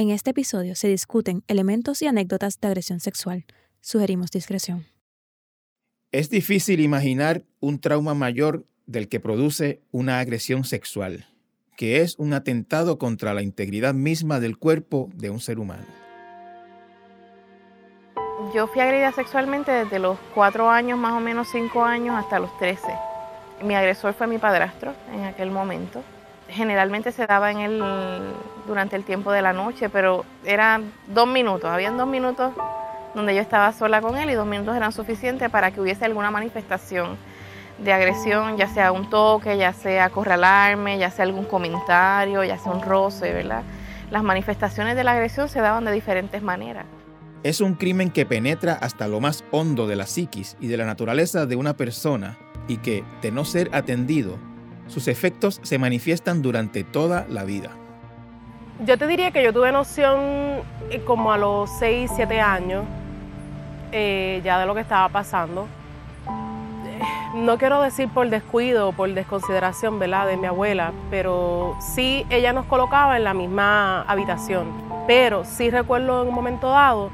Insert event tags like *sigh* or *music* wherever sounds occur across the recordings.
En este episodio se discuten elementos y anécdotas de agresión sexual. Sugerimos discreción. Es difícil imaginar un trauma mayor del que produce una agresión sexual, que es un atentado contra la integridad misma del cuerpo de un ser humano. Yo fui agredida sexualmente desde los cuatro años, más o menos cinco años, hasta los trece. Mi agresor fue mi padrastro en aquel momento generalmente se daba en el, durante el tiempo de la noche, pero eran dos minutos, habían dos minutos donde yo estaba sola con él y dos minutos eran suficientes para que hubiese alguna manifestación de agresión, ya sea un toque, ya sea acorralarme, ya sea algún comentario, ya sea un roce, ¿verdad? Las manifestaciones de la agresión se daban de diferentes maneras. Es un crimen que penetra hasta lo más hondo de la psiquis y de la naturaleza de una persona y que, de no ser atendido, sus efectos se manifiestan durante toda la vida. Yo te diría que yo tuve noción eh, como a los 6, 7 años eh, ya de lo que estaba pasando. Eh, no quiero decir por descuido por desconsideración ¿verdad? de mi abuela, pero sí ella nos colocaba en la misma habitación. Pero sí recuerdo en un momento dado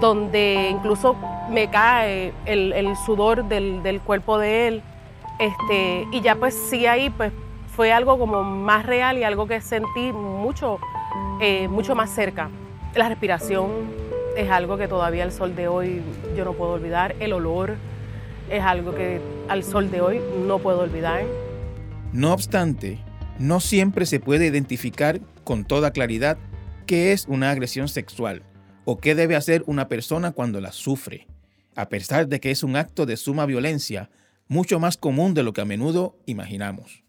donde incluso me cae el, sudor del, del cuerpo de él este, y ya pues sí ahí pues fue algo como más real y algo que sentí mucho, eh, mucho más cerca. La respiración es algo que todavía al sol de hoy yo no puedo olvidar. El olor es algo que al sol de hoy no puedo olvidar. No obstante, no siempre se puede identificar con toda claridad qué es una agresión sexual o qué debe hacer una persona cuando la sufre. A pesar de que es un acto de suma violencia, mucho más común de lo que a menudo imaginamos.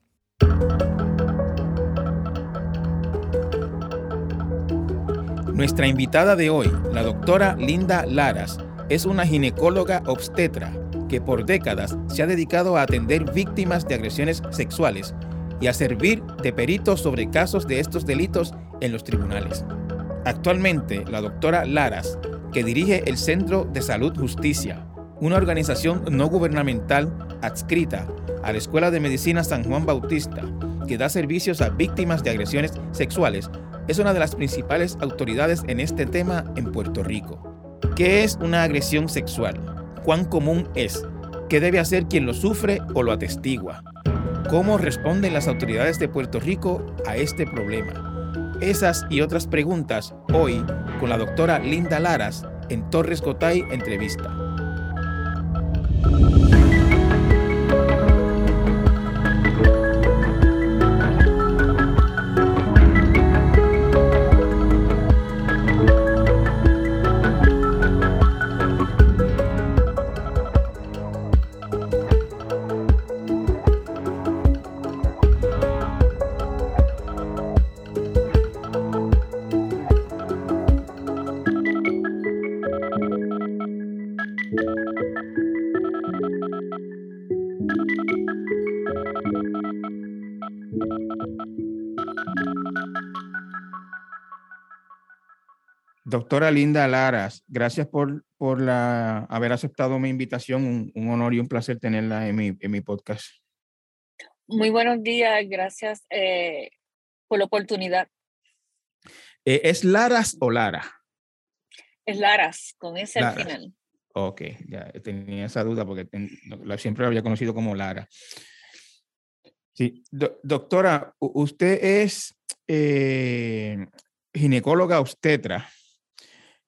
Nuestra invitada de hoy, la doctora Linda Laras, es una ginecóloga obstetra que por décadas se ha dedicado a atender víctimas de agresiones sexuales y a servir de perito sobre casos de estos delitos en los tribunales. Actualmente, la doctora Laras, que dirige el Centro de Salud Justicia, una organización no gubernamental adscrita a la Escuela de Medicina San Juan Bautista, que da servicios a víctimas de agresiones sexuales, es una de las principales autoridades en este tema en Puerto Rico. ¿Qué es una agresión sexual? ¿Cuán común es? ¿Qué debe hacer quien lo sufre o lo atestigua? ¿Cómo responden las autoridades de Puerto Rico a este problema? Esas y otras preguntas hoy con la doctora Linda Laras en Torres Cotay Entrevista. Doctora Linda Laras, gracias por, por la, haber aceptado mi invitación. Un, honor y un placer tenerla en mi, en mi podcast. Muy buenos días, gracias eh, por la oportunidad. Eh, ¿Es Laras o Lara? Es Laras, con ese al final. Ok, ya tenía esa duda porque siempre la había conocido como Lara. Sí, doctora, usted es eh, ginecóloga obstetra.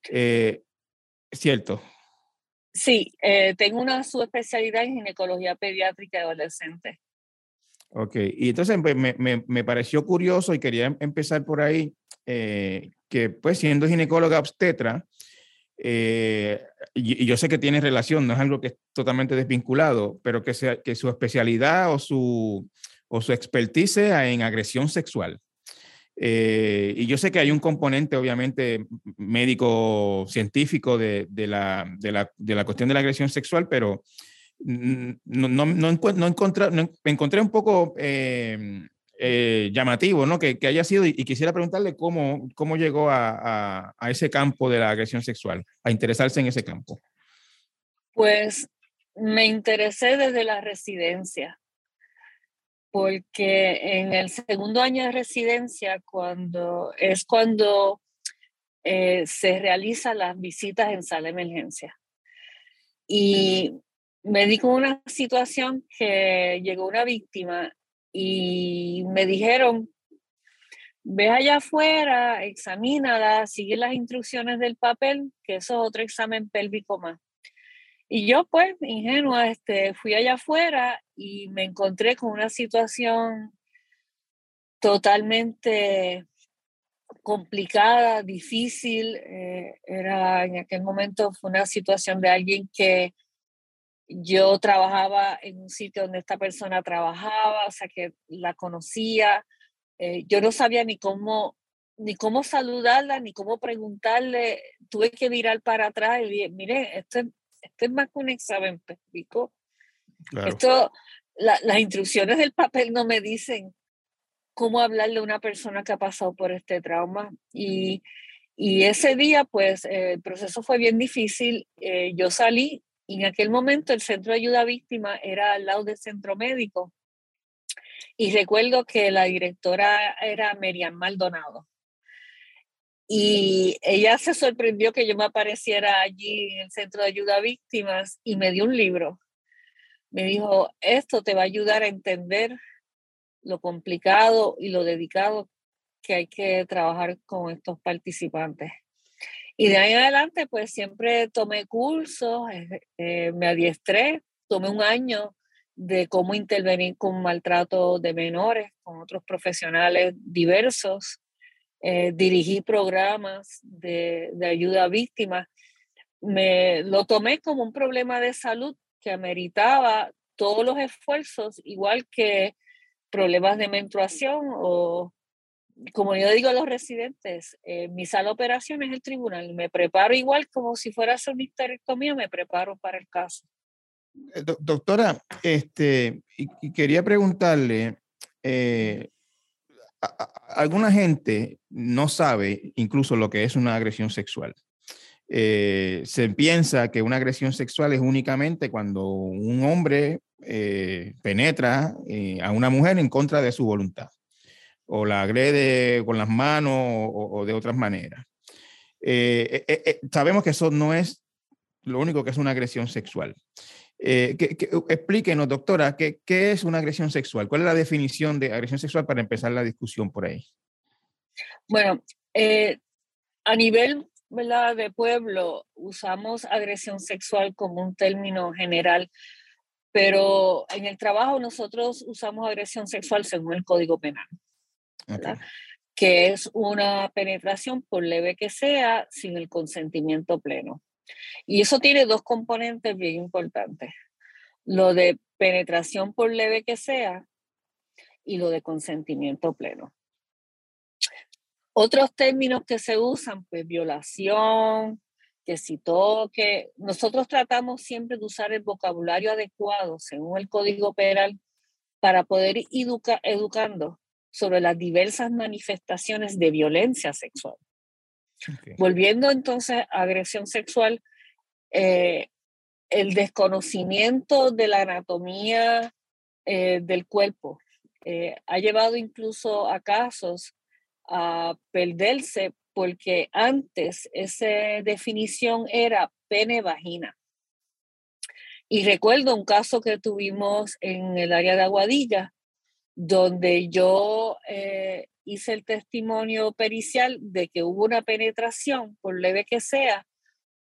Eh, ¿Cierto? Sí, eh, tengo una subespecialidad en ginecología pediátrica de adolescentes. Ok, y entonces pues, me, me, me, pareció curioso y quería em, empezar por ahí, eh, que pues siendo ginecóloga obstetra, y, yo sé que tiene relación, no es algo que es totalmente desvinculado, pero que, sea, que su especialidad o su, o su expertise sea en agresión sexual. Eh, y yo sé que hay un componente, obviamente, médico, científico de, la, de, la, de, la, cuestión de la agresión sexual, pero no, no, no, me encontré un poco eh, eh, llamativo, ¿no? Que, que, haya sido, y, quisiera preguntarle cómo, cómo llegó a, a, ese campo de la agresión sexual, a interesarse en ese campo. Pues me interesé desde la residencia porque en el segundo año de residencia, cuando es cuando eh, se realizan las visitas en sala de emergencia. Y me di con una situación que llegó una víctima y me dijeron, ve allá afuera, examínala, sigue las instrucciones del papel, que eso es otro examen pélvico más. Y yo, pues, ingenua, este, fui allá afuera y me encontré con una situación totalmente complicada, difícil. Eh, era en aquel momento fue una situación de alguien que yo trabajaba en un sitio donde esta persona trabajaba, o sea que la conocía. Eh, yo no sabía ni cómo ni cómo saludarla, ni cómo preguntarle. Tuve que mirar para atrás y dije, mire, esto es, esto es más que un examen pélvico. Esto, las instrucciones del papel no me dicen cómo hablarle a una persona que ha pasado por este trauma. Y, y ese día, pues, eh, el proceso fue bien difícil. Eh, yo salí y en aquel momento el centro de ayuda a víctimas era al lado del centro médico. Y recuerdo que la directora era Miriam Maldonado. Y ella se sorprendió que yo me apareciera allí en el centro de ayuda a víctimas y me dio un libro. Me dijo, esto te va a ayudar a entender lo complicado y lo dedicado que hay que trabajar con estos participantes. Y de ahí en adelante, pues siempre tomé cursos, eh, eh, me adiestré, tomé un año de cómo intervenir con maltrato de menores, con otros profesionales diversos, eh, dirigí programas de, de, ayuda a víctimas. Me lo tomé como un problema de salud que ameritaba todos los esfuerzos, igual que problemas de menstruación o, como yo digo a los residentes, eh, mi sala de operaciones es el tribunal. Me preparo igual como si fuera a hacer una histerectomía, me preparo para el caso. Eh, doctora, este, y, quería preguntarle, eh, alguna gente no sabe incluso lo que es una agresión sexual. se piensa que una agresión sexual es únicamente cuando un hombre eh, penetra eh, a una mujer en contra de su voluntad o la agrede con las manos o, de otras maneras. Eh, sabemos que eso no es lo único que es una agresión sexual. Explíquenos, doctora, ¿qué, ¿qué, es una agresión sexual? ¿Cuál es la definición de agresión sexual para empezar la discusión por ahí? Bueno, a nivel de pueblo usamos agresión sexual como un término general pero en el trabajo nosotros usamos agresión sexual según el Código Penal, que es una penetración, por leve que sea, sin el consentimiento pleno. Y eso tiene dos componentes bien importantes. Lo de penetración por leve que sea y lo de consentimiento pleno. Otros términos que se usan, pues violación, que si toque, nosotros tratamos siempre de usar el vocabulario adecuado según el Código Penal para poder ir educando sobre las diversas manifestaciones de violencia sexual. Volviendo entonces a agresión sexual, eh, el desconocimiento de la anatomía eh, del cuerpo eh, ha llevado incluso a casos a perderse porque antes esa definición era pene-vagina. Y recuerdo un caso que tuvimos en el área de Aguadilla, donde yo hice el testimonio pericial de que hubo una penetración, por leve que sea,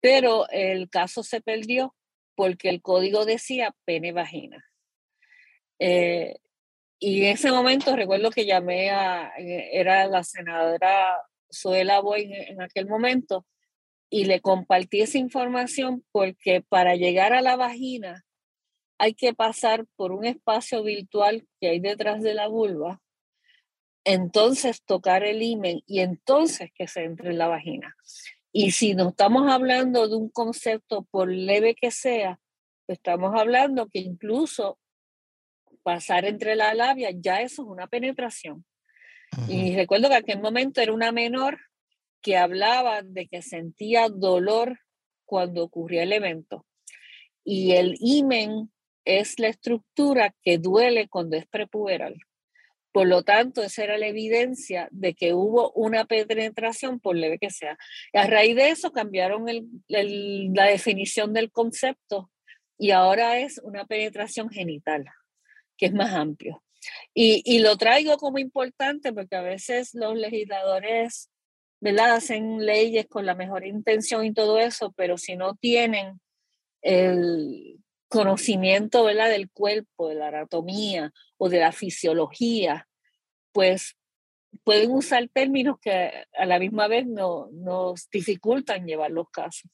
pero el caso se perdió porque el código decía pene-vagina. Eh, y en ese momento recuerdo que llamé a, era la senadora Zoela Boy en, aquel momento, y le compartí esa información porque para llegar a la vagina hay que pasar por un espacio virtual que hay detrás de la vulva, entonces tocar el imen y entonces que se entre en la vagina. Y si no estamos hablando de un concepto por leve que sea, estamos hablando que incluso pasar entre la labia, ya eso es una penetración. Y recuerdo que en aquel momento era una menor que hablaba de que sentía dolor cuando ocurría el evento. Y el imen es la estructura que duele cuando es prepuberal. Por lo tanto, esa era la evidencia de que hubo una penetración, por leve que sea. Y a raíz de eso cambiaron la definición del concepto y ahora es una penetración genital, que es más amplio. Y, y, lo traigo como importante porque a veces los legisladores ¿verdad? hacen leyes con la mejor intención y todo eso, pero si no tienen el conocimiento ¿verdad? del cuerpo, de la anatomía o de la fisiología, pues pueden usar términos que a la misma vez no, nos dificultan llevar los casos.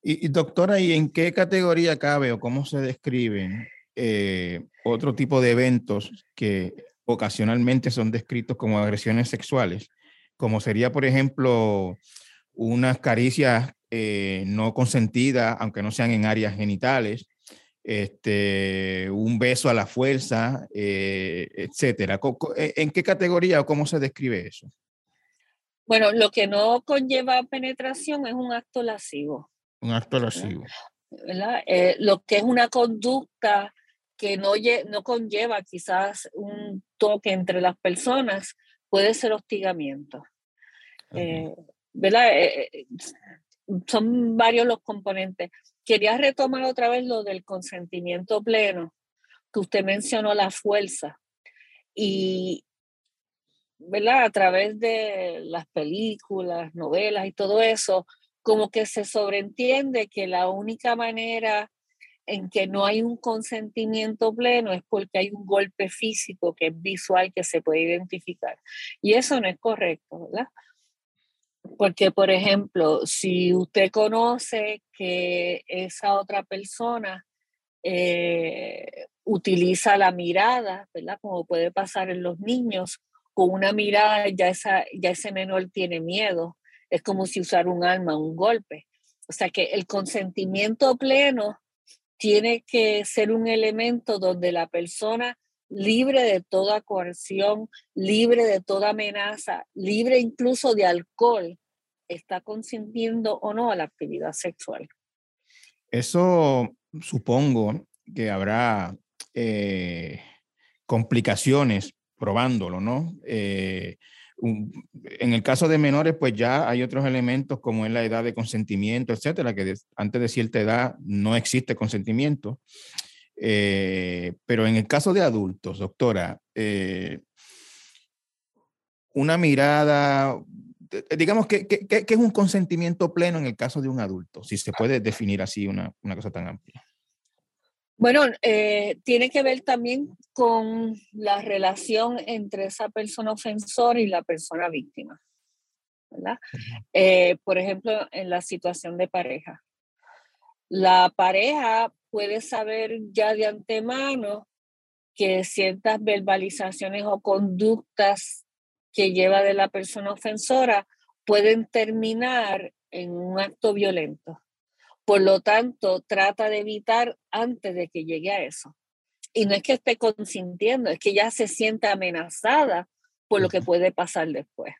Y, doctora, ¿y en qué categoría cabe o cómo se describen eh, otro tipo de eventos que ocasionalmente son descritos como agresiones sexuales? Como sería, por ejemplo, unas caricias eh, no consentidas, aunque no sean en áreas genitales, este, un beso a la fuerza, eh, etcétera. ¿En qué categoría o cómo se describe eso? Bueno, lo que no conlleva penetración es un acto lascivo. Un acto lascivo. Eh, lo que es una conducta que no, no conlleva quizás un toque entre las personas puede ser hostigamiento. Eh, ¿verdad? Eh, son varios los componentes. Quería retomar otra vez lo del consentimiento pleno, que usted mencionó la fuerza. Y, ¿verdad? A través de las películas, novelas y todo eso, como que se sobreentiende que la única manera en que no hay un consentimiento pleno es porque hay un golpe físico que es visual que se puede identificar. Y eso no es correcto, ¿verdad? Porque, por ejemplo, si usted conoce que esa otra persona eh, utiliza la mirada, ¿verdad? Como puede pasar en los niños, con una mirada ya, esa, ya ese menor tiene miedo es como si usar un arma, un golpe. O sea que el consentimiento pleno tiene que ser un elemento donde la persona libre de toda coerción, libre de toda amenaza, libre incluso de alcohol, está consintiendo o no a la actividad sexual. Eso supongo que habrá eh, complicaciones probándolo, ¿no? Eh, en el caso de menores, pues ya hay otros elementos como es la edad de consentimiento, etcétera, que antes de cierta edad no existe consentimiento. Eh, pero en el caso de adultos, doctora, una mirada, digamos, que, es un consentimiento pleno en el caso de un adulto? Si se puede definir así una, una cosa tan amplia. Bueno, eh, tiene que ver también con la relación entre esa persona ofensora y la persona víctima. ¿verdad? Eh, por ejemplo, en la situación de pareja. La pareja puede saber ya de antemano que ciertas verbalizaciones o conductas que lleva de la persona ofensora pueden terminar en un acto violento. Por lo tanto, trata de evitar antes de que llegue a eso. Y no es que esté consintiendo, es que ya se siente amenazada por lo que puede pasar después.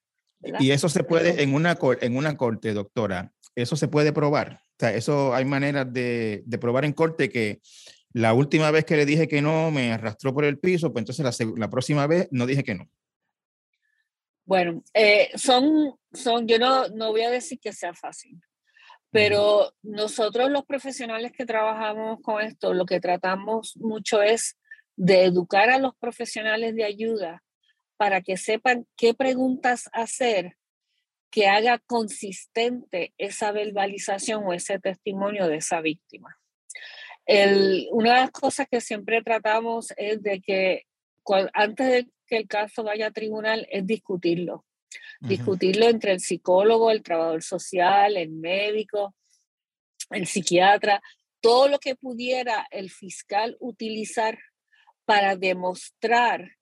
Y eso se puede, en una, en una corte, doctora, eso se puede probar. O sea, eso hay maneras de, de probar en corte que la última vez que le dije que no, me arrastró por el piso, pues entonces la, la próxima vez no dije que no. Bueno, eh, son, son, yo no, no voy a decir que sea fácil, pero nosotros los profesionales que trabajamos con esto, lo que tratamos mucho es de educar a los profesionales de ayuda para que sepan qué preguntas hacer que haga consistente esa verbalización o ese testimonio de esa víctima. una de las cosas que siempre tratamos es de que antes de que el caso vaya a tribunal es discutirlo discutirlo entre el psicólogo, el trabajador social, el médico, el psiquiatra, todo lo que pudiera el fiscal utilizar para demostrar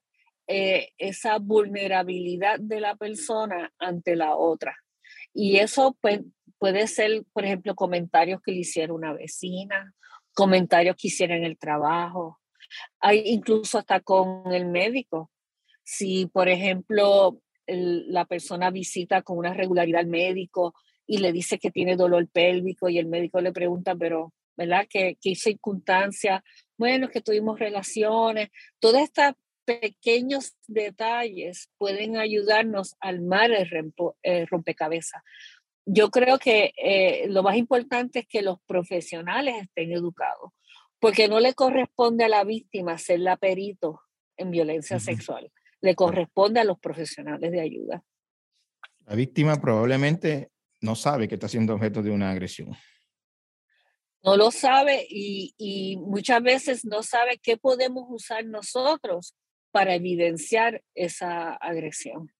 eh, esa vulnerabilidad de la persona ante la otra. Y eso pues, puede ser, por ejemplo, comentarios que le hiciera una vecina, comentarios que hiciera en el trabajo, hay incluso hasta con el médico. Si, por ejemplo, la persona visita con una regularidad al médico y le dice que tiene dolor pélvico y el médico le pregunta, pero, ¿verdad? ¿Qué, qué circunstancia? Bueno, que tuvimos relaciones. Todas estas pequeños detalles pueden ayudarnos a armar el, rompecabezas. Yo creo que eh, lo más importante es que los profesionales estén educados, porque no le corresponde a la víctima ser la perito en violencia sexual, le corresponde a los profesionales de ayuda. La víctima probablemente no sabe que está siendo objeto de una agresión. No lo sabe y, y muchas veces no sabe qué podemos usar nosotros para evidenciar esa agresión.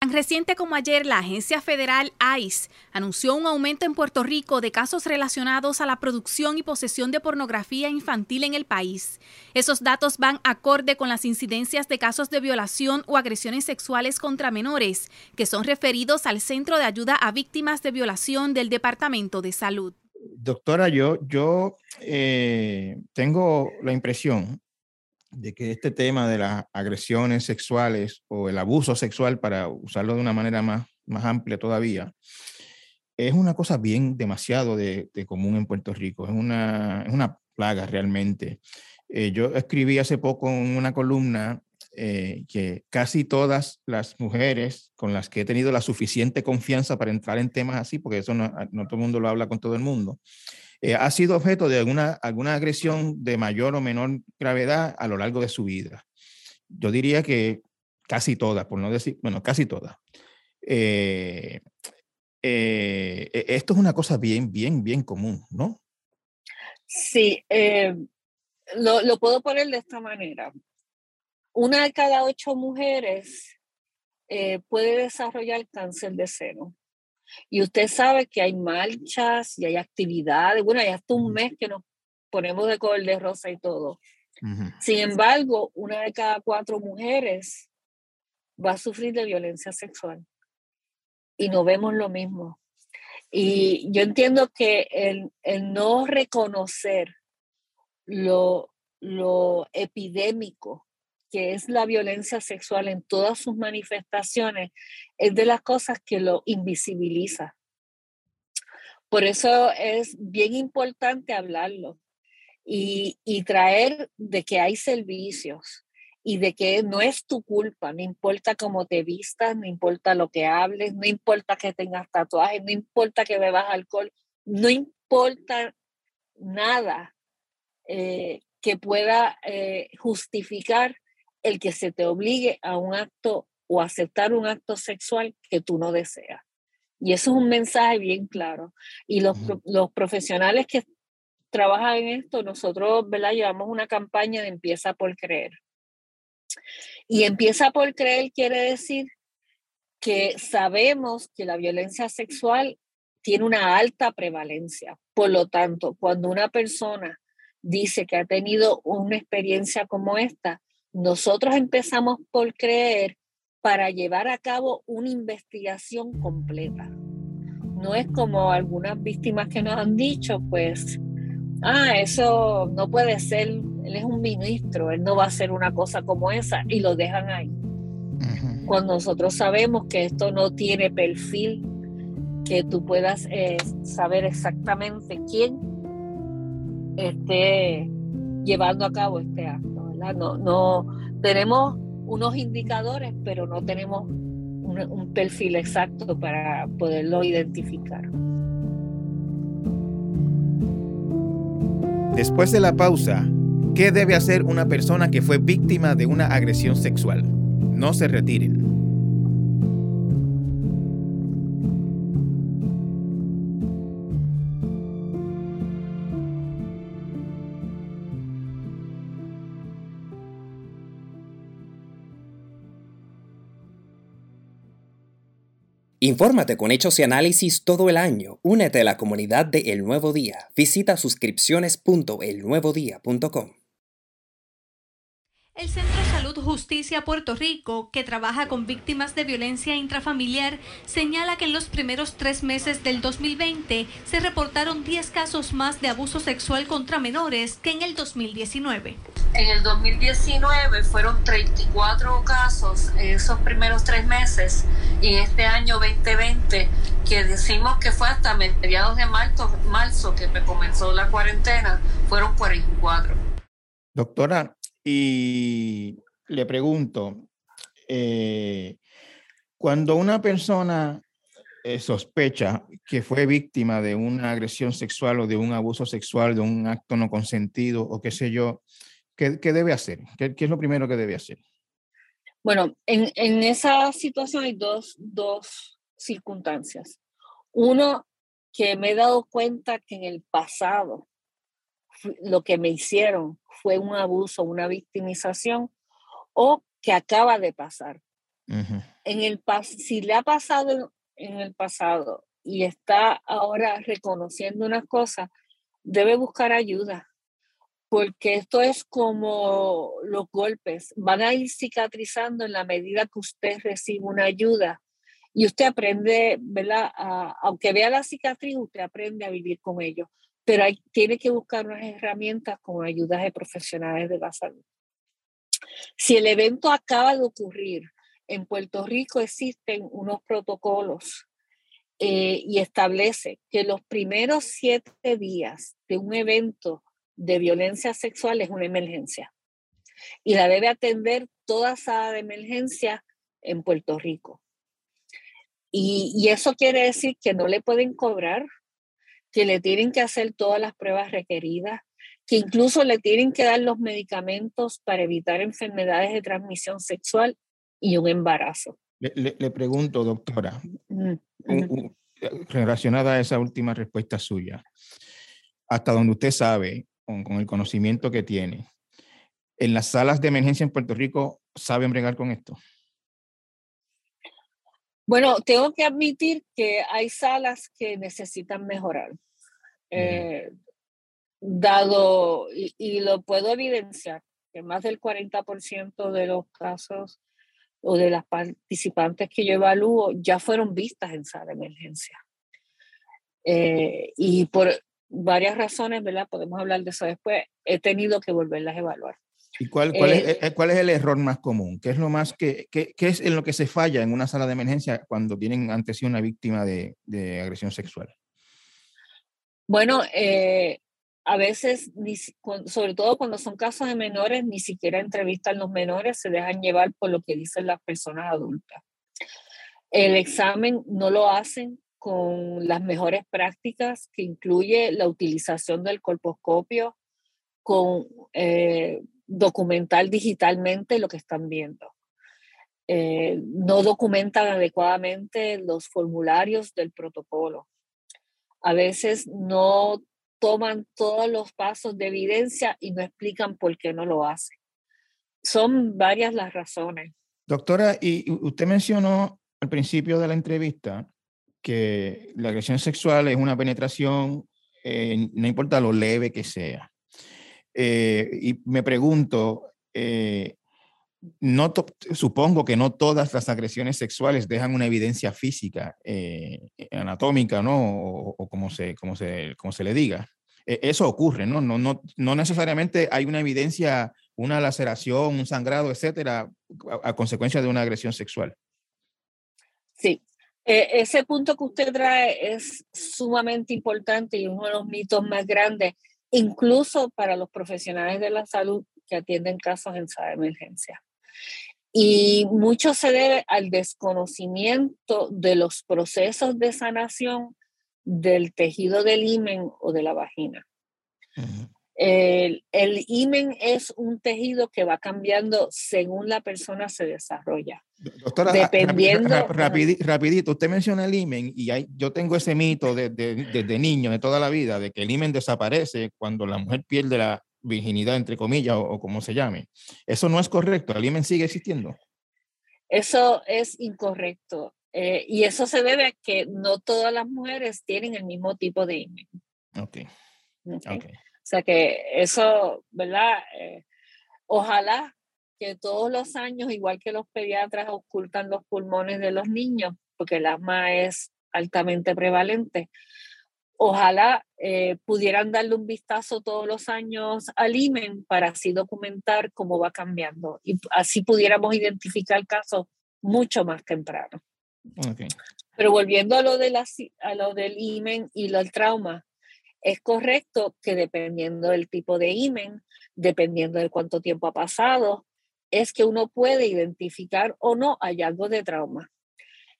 Tan reciente como ayer, la agencia federal ICE anunció un aumento en Puerto Rico de casos relacionados a la producción y posesión de pornografía infantil en el país. Esos datos van acorde con las incidencias de casos de violación o agresiones sexuales contra menores, que son referidos al Centro de Ayuda a Víctimas de Violación del Departamento de Salud. Doctora, yo, yo eh, tengo la impresión de que este tema de las agresiones sexuales o el abuso sexual, para usarlo de una manera más, más amplia todavía, es una cosa bien demasiado de, común en Puerto Rico, es una, es una plaga realmente. Eh, yo escribí hace poco en una columna eh, que casi todas las mujeres con las que he tenido la suficiente confianza para entrar en temas así, porque eso no, no todo el mundo lo habla con todo el mundo, eh, ha sido objeto de alguna, alguna agresión de mayor o menor gravedad a lo largo de su vida. Yo diría que casi todas, por no decir, bueno, casi todas. Eh, eh, e, esto es una cosa bien, bien, bien común, ¿no? Sí, lo, lo puedo poner de esta manera. Una de cada ocho mujeres puede desarrollar cáncer de seno. Y usted sabe que hay marchas y hay actividades, bueno, hay hasta un mes que nos ponemos de color de rosa y todo. Sin embargo, una de cada cuatro mujeres va a sufrir de violencia sexual y no vemos lo mismo. Y yo entiendo que el, el no reconocer lo, lo epidémico que es la violencia sexual en todas sus manifestaciones, es de las cosas que lo invisibiliza. Por eso es bien importante hablarlo y, y traer de que hay servicios y de que no es tu culpa, no importa cómo te vistas, no importa lo que hables, no importa que tengas tatuajes, no importa que bebas alcohol, no importa nada eh, que pueda eh, justificar el que se te obligue a un acto o aceptar un acto sexual que tú no deseas. Y eso es un mensaje bien claro. Y los, los profesionales que trabajan en esto, nosotros, ¿verdad? Llevamos una campaña de empieza por creer. Y empieza por creer quiere decir que sabemos que la violencia sexual tiene una alta prevalencia. Por lo tanto, cuando una persona dice que ha tenido una experiencia como esta, nosotros empezamos por creer para llevar a cabo una investigación completa. No es como algunas víctimas que nos han dicho, pues, ah, eso no puede ser, él es un ministro, él no va a hacer una cosa como esa y lo dejan ahí. Cuando nosotros sabemos que esto no tiene perfil, que tú puedas eh, saber exactamente quién esté llevando a cabo este acto. No, tenemos unos indicadores, pero no tenemos un perfil exacto para poderlo identificar. Después de la pausa, ¿qué debe hacer una persona que fue víctima de una agresión sexual? No se retiren. Infórmate con hechos y análisis todo el año. Únete a la comunidad de El Nuevo Día. Visita suscripciones.elnuevodía.com. El Justicia Puerto Rico, que trabaja con víctimas de violencia intrafamiliar, señala que en los primeros tres meses del 2020 se reportaron 10 casos más de abuso sexual contra menores que en el 2019. En el 2019 fueron 34 casos en esos primeros tres meses y en este año 2020, que decimos que fue hasta mediados de marzo, marzo que comenzó la cuarentena, fueron 44. Doctora, y le pregunto, eh, cuando una persona eh, sospecha que fue víctima de una agresión sexual o de un abuso sexual, de un acto no consentido o qué sé yo, ¿qué, debe hacer? ¿Qué, es lo primero que debe hacer? Bueno, en, en esa situación hay dos, dos circunstancias. Uno, que me he dado cuenta que en el pasado lo que me hicieron fue un abuso, una victimización, o que acaba de pasar. en el si le ha pasado en el pasado y está ahora reconociendo una cosa, debe buscar ayuda, porque esto es como los golpes, van a ir cicatrizando en la medida que usted recibe una ayuda y usted aprende, ¿verdad? aunque vea la cicatriz, usted aprende a vivir con ello, pero hay, tiene que buscar unas herramientas con ayudas de profesionales de la salud. Si el evento acaba de ocurrir, en Puerto Rico existen unos protocolos eh, y establece que los primeros siete días de un evento de violencia sexual es una emergencia y la debe atender toda sala de emergencia en Puerto Rico. Y, y, eso quiere decir que no le pueden cobrar, que le tienen que hacer todas las pruebas requeridas, que incluso le tienen que dar los medicamentos para evitar enfermedades de transmisión sexual y un embarazo. Le, pregunto, doctora, relacionada a esa última respuesta suya, hasta donde usted sabe, con, el conocimiento que tiene, ¿en las salas de emergencia en Puerto Rico saben bregar con esto? Bueno, tengo que admitir que hay salas que necesitan mejorar. Eh, dado, y, y, lo puedo evidenciar, que más del 40% de los casos o de las participantes que yo evalúo ya fueron vistas en sala de emergencia. Eh, y por varias razones, ¿verdad? Podemos hablar de eso después, he tenido que volverlas a evaluar. ¿Y cuál, cuál, es, eh, eh, cuál es el error más común? ¿Qué es lo más que, qué, qué es en lo que se falla en una sala de emergencia cuando tienen ante sí una víctima de, de agresión sexual? Bueno, eh, a veces, sobre todo cuando son casos de menores, ni siquiera entrevistan los menores, se dejan llevar por lo que dicen las personas adultas. El examen no lo hacen con las mejores prácticas, que incluye la utilización del colposcopio, con eh, documentar digitalmente lo que están viendo. Eh, no documentan adecuadamente los formularios del protocolo. A veces no toman todos los pasos de evidencia y no explican por qué no lo hacen. Son varias las razones. Doctora, y usted mencionó al principio de la entrevista que la agresión sexual es una penetración, eh, no importa lo leve que sea. Eh, y me pregunto, eh, no supongo que no todas las agresiones sexuales dejan una evidencia física, eh, anatómica, ¿no? O, como, se, como, se, como se le diga. E, eso ocurre, ¿no? No, no, no necesariamente hay una evidencia, una laceración, un sangrado, etcétera, a, consecuencia de una agresión sexual. Sí, e, ese punto que usted trae es sumamente importante y uno de los mitos más grandes, incluso para los profesionales de la salud que atienden casos en sala de emergencia. Y mucho se debe al desconocimiento de los procesos de sanación del tejido del himen o de la vagina. el, el, himen es un tejido que va cambiando según la persona se desarrolla. Doctora, dependiendo, rapidito, usted menciona el himen y hay, yo tengo ese mito desde de, de, niño, de toda la vida, de que el himen desaparece cuando la mujer pierde la, virginidad, entre comillas, o, como se llame. Eso no es correcto. ¿El IMEN sigue existiendo? Eso es incorrecto. Eh, y eso se debe a que no todas las mujeres tienen el mismo tipo de IMEN. Ok. okay. O sea que eso, ¿verdad? Eh, ojalá que todos los años, igual que los pediatras ocultan los pulmones de los niños, porque el asma es altamente prevalente, ojalá eh, pudieran darle un vistazo todos los años al IMEN para así documentar cómo va cambiando y así pudiéramos identificar casos mucho más temprano. Pero volviendo a lo, de la, a lo del IMEN y lo del trauma, es correcto que dependiendo del tipo de IMEN, dependiendo de cuánto tiempo ha pasado, es que uno puede identificar o no hallazgos de trauma.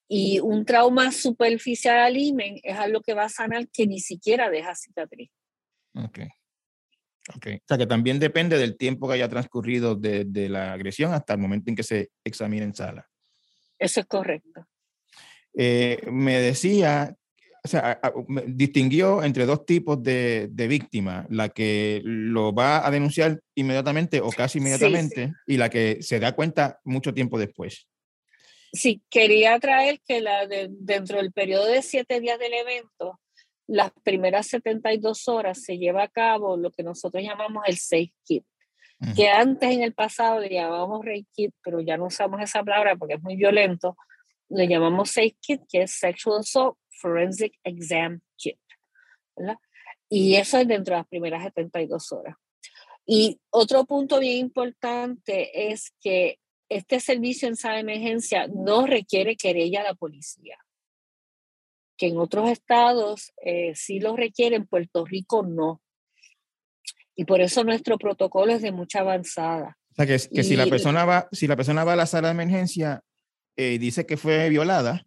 Y un trauma superficial al imen es algo que va a sanar que ni siquiera deja cicatriz. Ok. Ok. O sea que también depende del tiempo que haya transcurrido de, la agresión hasta el momento en que se examina en sala. Eso es correcto. Eh, me decía, o sea, distinguió entre dos tipos de, de víctima, la que lo va a denunciar inmediatamente o casi inmediatamente y la que se da cuenta mucho tiempo después. Sí, quería traer que la de, dentro del periodo de siete días del evento, las primeras 72 horas se lleva a cabo lo que nosotros llamamos el safe kit, que antes en el pasado le llamábamos rape kit, pero ya no usamos esa palabra porque es muy violento, le llamamos safe kit, que es Sexual Assault Forensic Exam Kit. Y eso es dentro de las primeras 72 horas. Y otro punto bien importante es que este servicio en sala de emergencia no requiere querella a la policía, que en otros estados eh, sí lo requiere, en Puerto Rico no. Y por eso nuestro protocolo es de mucha avanzada. O sea, que, que si, la persona va, si la persona va a la sala de emergencia y eh, dice que fue violada,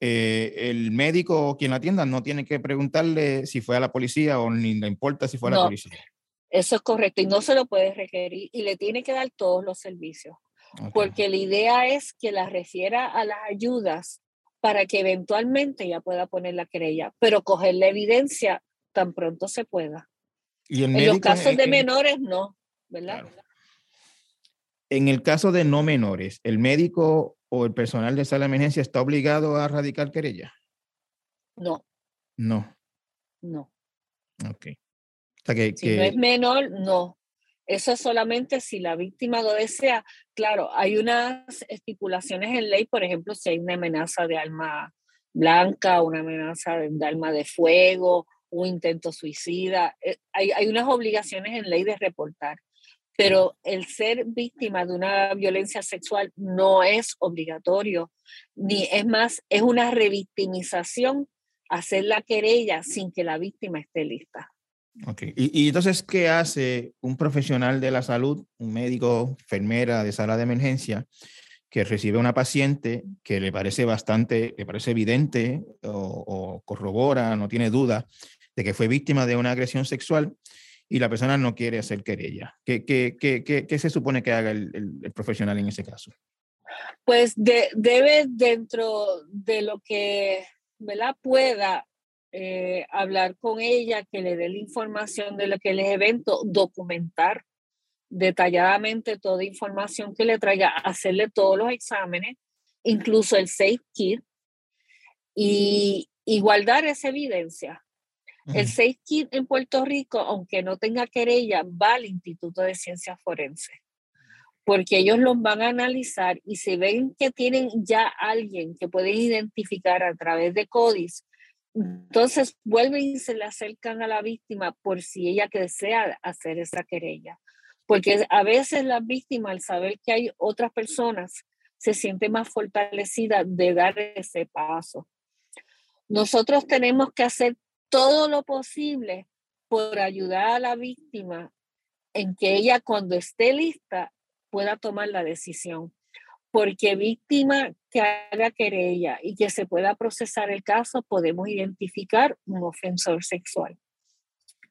eh, el médico o quien la atienda no tiene que preguntarle si fue a la policía o ni le importa si fue a la policía. Eso es correcto y no se lo puede requerir y le tiene que dar todos los servicios porque la idea es que la refiera a las ayudas para que eventualmente ya pueda poner la querella, pero coger la evidencia tan pronto se pueda. ¿Y en los casos de menores no, ¿verdad? En el caso de no menores, ¿el médico o el personal de sala de emergencia está obligado a radicar querella? No. No. No. Ok. si no es menor, no. Eso es solamente si la víctima lo desea. Claro, hay unas estipulaciones en ley, por ejemplo, si hay una amenaza de alma blanca, una amenaza de, alma de fuego, un intento suicida. Eh, hay, hay unas obligaciones en ley de reportar, pero el ser víctima de una violencia sexual no es obligatorio, ni es más, es una revictimización hacer la querella sin que la víctima esté lista. Okay. Y, entonces, ¿qué hace un profesional de la salud, un médico, enfermera de sala de emergencia, que recibe una paciente que le parece bastante, le parece evidente o, corrobora, no tiene duda de que fue víctima de una agresión sexual y la persona no quiere hacer querella? ¿Qué, qué, qué, qué se supone que haga el, el, profesional en ese caso? Pues debe dentro de lo que ¿verdad? pueda eh, hablar con ella, que le dé la información de lo que es el evento, documentar detalladamente toda información que le traiga, hacerle todos los exámenes, incluso el safe kit, y, y guardar esa evidencia. El safe kit en Puerto Rico, aunque no tenga querella, va al Instituto de Ciencias Forenses, porque ellos los van a analizar y si ven que tienen ya alguien que pueden identificar a través de CODIS entonces vuelven y se le acercan a la víctima por si ella desea hacer esa querella. Porque a veces la víctima, al saber que hay otras personas, se siente más fortalecida de dar ese paso. Nosotros tenemos que hacer todo lo posible por ayudar a la víctima en que ella cuando esté lista pueda tomar la decisión porque víctima que haga querella y que se pueda procesar el caso, podemos identificar un ofensor sexual.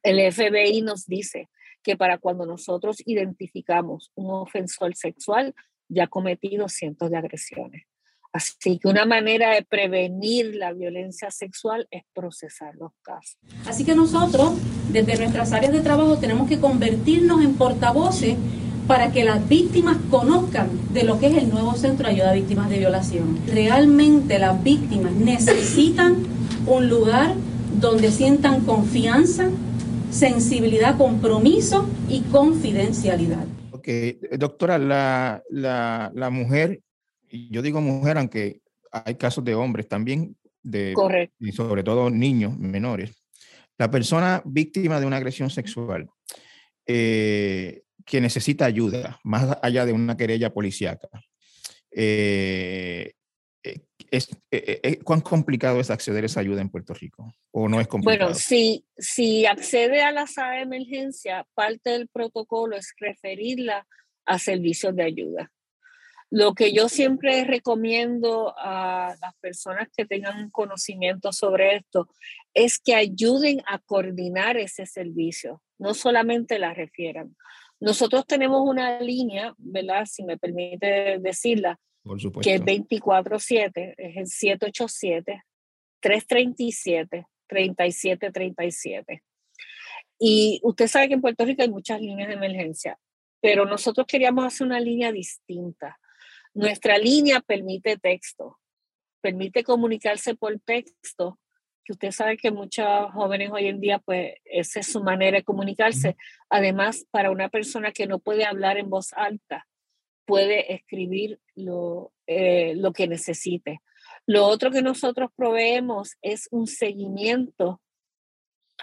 El FBI nos dice que para cuando nosotros identificamos un ofensor sexual, ya ha cometido cientos de agresiones. Así que una manera de prevenir la violencia sexual es procesar los casos. Así que nosotros, desde nuestras áreas de trabajo, tenemos que convertirnos en portavoces para que las víctimas conozcan de lo que es el nuevo Centro de Ayuda a Víctimas de Violación. Realmente las víctimas necesitan un lugar donde sientan confianza, sensibilidad, compromiso y confidencialidad. Ok, doctora, la, la, la mujer, yo digo mujer, aunque hay casos de hombres también, de, y sobre todo niños menores. La persona víctima de una agresión sexual, eh, que necesita ayuda, más allá de una querella policíaca. Eh, eh, es, eh, ¿Cuán complicado es acceder a esa ayuda en Puerto Rico? ¿O no es complicado? Bueno, si, si accede a la sala de emergencia, parte del protocolo es referirla a servicios de ayuda. Lo que yo siempre recomiendo a las personas que tengan conocimiento sobre esto es que ayuden a coordinar ese servicio, no solamente la refieran. Nosotros tenemos una línea, ¿verdad? Si me permite decirla, que es 24-7, es el 787-337-3737. Y usted sabe que en Puerto Rico hay muchas líneas de emergencia, pero nosotros queríamos hacer una línea distinta nuestra línea permite texto, permite comunicarse por texto, que usted sabe que muchos jóvenes hoy en día, pues esa es su manera de comunicarse. Además, para una persona que no puede hablar en voz alta, puede escribir lo, eh, lo que necesite. Lo otro que nosotros proveemos es un seguimiento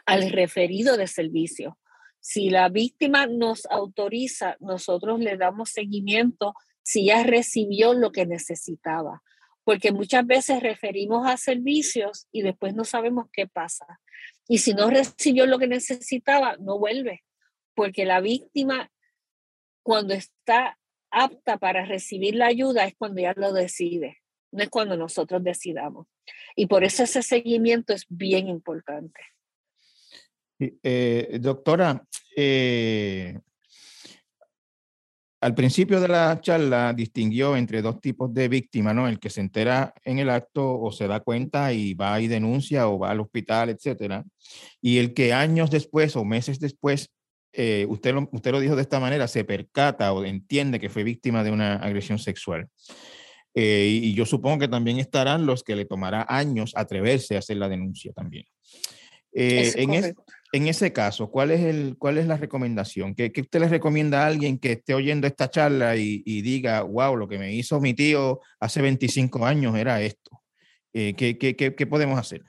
al referido de servicio. Si la víctima nos autoriza, nosotros le damos seguimiento si ya recibió lo que necesitaba, porque muchas veces referimos a servicios y después no sabemos qué pasa. Y si no recibió lo que necesitaba, no vuelve, porque la víctima cuando está apta para recibir la ayuda es cuando ya lo decide, no es cuando nosotros decidamos. Y por eso ese seguimiento es bien importante. Eh, doctora, eh, al principio de la charla distinguió entre dos tipos de víctimas, ¿no? El que se entera en el acto o se da cuenta y va y denuncia o va al hospital, etcétera. Y el que años después o meses después, eh, usted, lo, usted lo dijo de esta manera, se percata o entiende que fue víctima de una agresión sexual. Eh, y yo supongo que también estarán los que le tomará años atreverse a hacer la denuncia también. Eh, en, en ese caso, ¿cuál es, el, cuál es la recomendación? ¿Qué, usted le recomienda a alguien que esté oyendo esta charla y, diga, wow, lo que me hizo mi tío hace 25 años era esto? Eh, ¿qué, qué, qué, podemos hacer?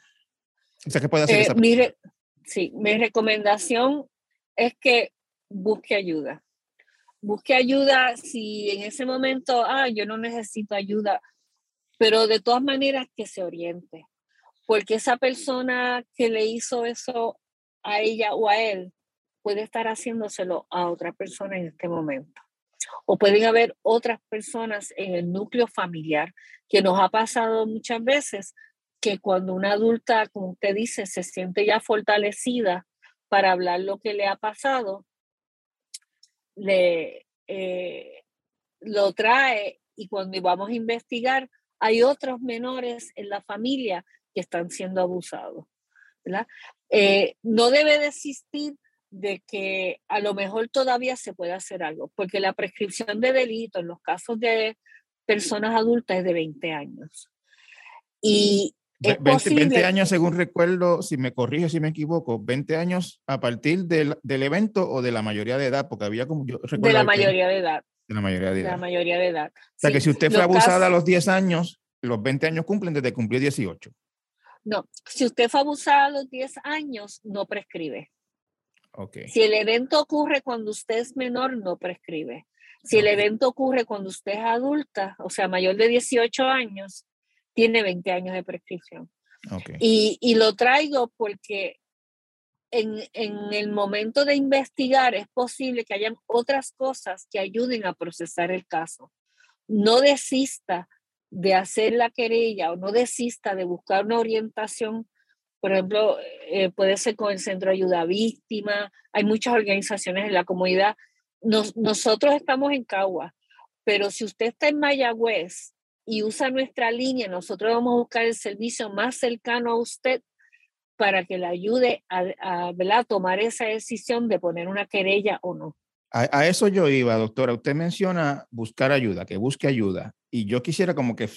O sea, ¿qué puede hacer eh, sí, mi recomendación es que busque ayuda. Busque ayuda si en ese momento, ah, yo no necesito ayuda, pero de todas maneras que se oriente, porque esa persona que le hizo eso a ella o a él puede estar haciéndoselo a otra persona en este momento. O pueden haber otras personas en el núcleo familiar que nos ha pasado muchas veces que cuando una adulta, como usted dice, se siente ya fortalecida para hablar lo que le ha pasado, le, eh, lo trae y cuando vamos a investigar, hay otros menores en la familia que están siendo abusados. Eh, no debe desistir de que a lo mejor todavía se puede hacer algo, porque la prescripción de delito en los casos de personas adultas es de 20 años. Y 20, años, según recuerdo, si me corrige si me equivoco, 20 años a partir del, del, evento o de la mayoría de edad, porque había como yo De la mayoría de edad. De la mayoría de edad. la mayoría de edad. O sea que si usted fue abusada a los 10 años, los 20 años cumplen desde cumplir 18. No, si usted fue abusada a los 10 años, no prescribe. Okay. Si el evento ocurre cuando usted es menor, no prescribe. Si el evento ocurre cuando usted es adulta, o sea, mayor de 18 años, tiene 20 años de prescripción. Okay. Y, y, lo traigo porque en, en, el momento de investigar es posible que hayan otras cosas que ayuden a procesar el caso. No desista de hacer la querella o no desista de buscar una orientación, por ejemplo, eh, puede ser con el Centro de Ayuda a Víctima, hay muchas organizaciones en la comunidad. nosotros estamos en Cagua, pero si usted está en Mayagüez y usa nuestra línea, nosotros vamos a buscar el servicio más cercano a usted para que le ayude a, a tomar esa decisión de poner una querella o no. A, eso yo iba, doctora. Usted menciona buscar ayuda, que busque ayuda. Y yo quisiera como que